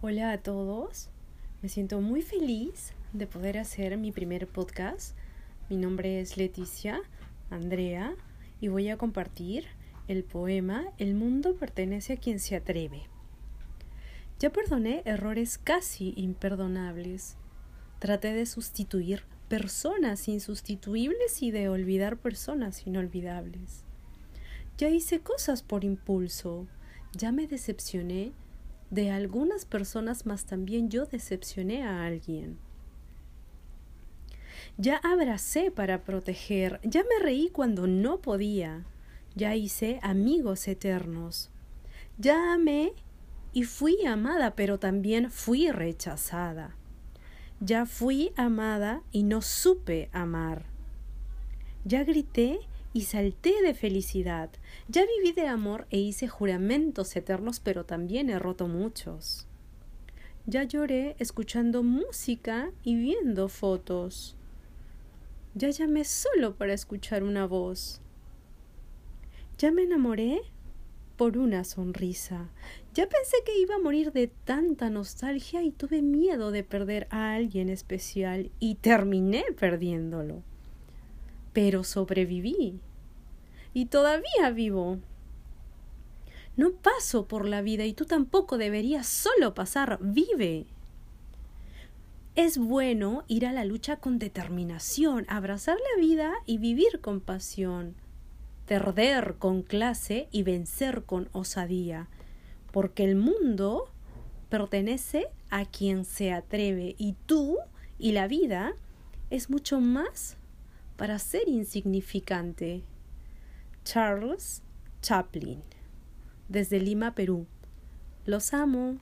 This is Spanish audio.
Hola a todos, me siento muy feliz de poder hacer mi primer podcast. Mi nombre es Leticia Andrea y voy a compartir el poema El mundo pertenece a quien se atreve. Ya perdoné errores casi imperdonables. Traté de sustituir personas insustituibles y de olvidar personas inolvidables. Ya hice cosas por impulso. Ya me decepcioné de algunas personas, más también yo decepcioné a alguien. Ya abracé para proteger, ya me reí cuando no podía, ya hice amigos eternos. Ya amé y fui amada, pero también fui rechazada. Ya fui amada y no supe amar. Ya grité y salté de felicidad. Ya viví de amor e hice juramentos eternos, pero también he roto muchos. Ya lloré escuchando música y viendo fotos. Ya llamé solo para escuchar una voz. Ya me enamoré por una sonrisa. Ya pensé que iba a morir de tanta nostalgia y tuve miedo de perder a alguien especial y terminé perdiéndolo pero sobreviví. Y todavía vivo. No paso por la vida y tú tampoco deberías solo pasar, vive. Es bueno ir a la lucha con determinación, abrazar la vida y vivir con pasión, perder con clase y vencer con osadía, porque el mundo pertenece a quien se atreve y tú y la vida es mucho más para ser insignificante. Charles Chaplin, desde Lima, Perú. Los amo.